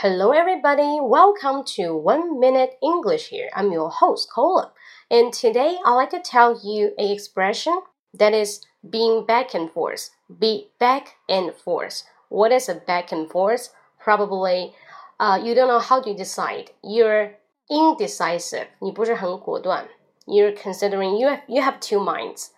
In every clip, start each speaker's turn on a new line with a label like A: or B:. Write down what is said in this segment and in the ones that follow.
A: Hello, everybody. Welcome to One Minute English here. I'm your host, Cola. And today I'd like to tell you a expression that is being back and forth. Be back and forth. What is a back and forth? Probably uh, you don't know how to decide. You're indecisive. 你不是很果断. You're considering you have, you have two minds.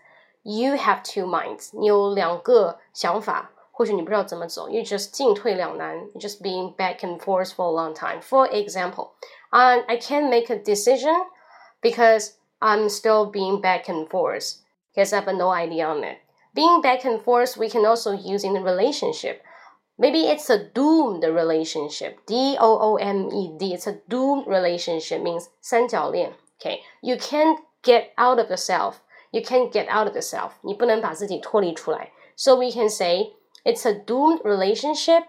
A: You have two minds. 你有两个想法。 或许你不知道怎么走，you just 进退两难，you just being back and forth for a long time. For example, um, I can't make a decision because I'm still being back and forth because I have no idea on it. Being back and forth, we can also use in a relationship. Maybe it's a doomed relationship. D O O M E D. It's a doomed relationship means 三角恋. Okay, you can't get out of yourself. You can't get out of yourself. 你不能把自己脱离出来. So we can say it's a doomed relationship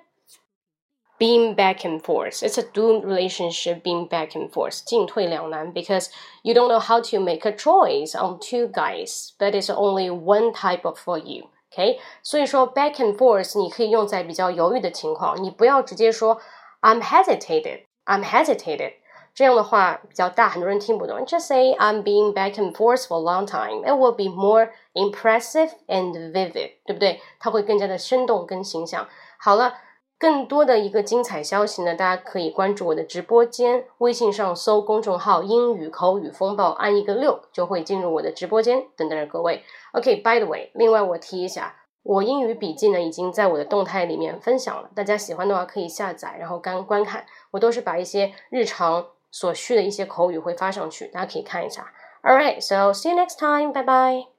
A: being back and forth. It's a doomed relationship being back and forth. 进退两难 because you don't know how to make a choice on two guys, but it's only one type of for you. OK，所以说 back and forth 你可以用在比较犹豫的情况，你不要直接说 I'm hesitated, I'm hesitated。 这样的话比较大，很多人听不懂。Just say I'm being back and forth for a long time. It will be more impressive and vivid，对不对？它会更加的生动跟形象。好了，更多的一个精彩消息呢，大家可以关注我的直播间，微信上搜公众号“英语口语风暴”，按一个六就会进入我的直播间，等待着各位。OK，by the way，另外我提一下，我英语笔记呢已经在我的动态里面分享了，大家喜欢的话可以下载，然后观观看。我都是把一些日常。所需的一些口语会发上去，大家可以看一下。All right, so see you next time. Bye bye.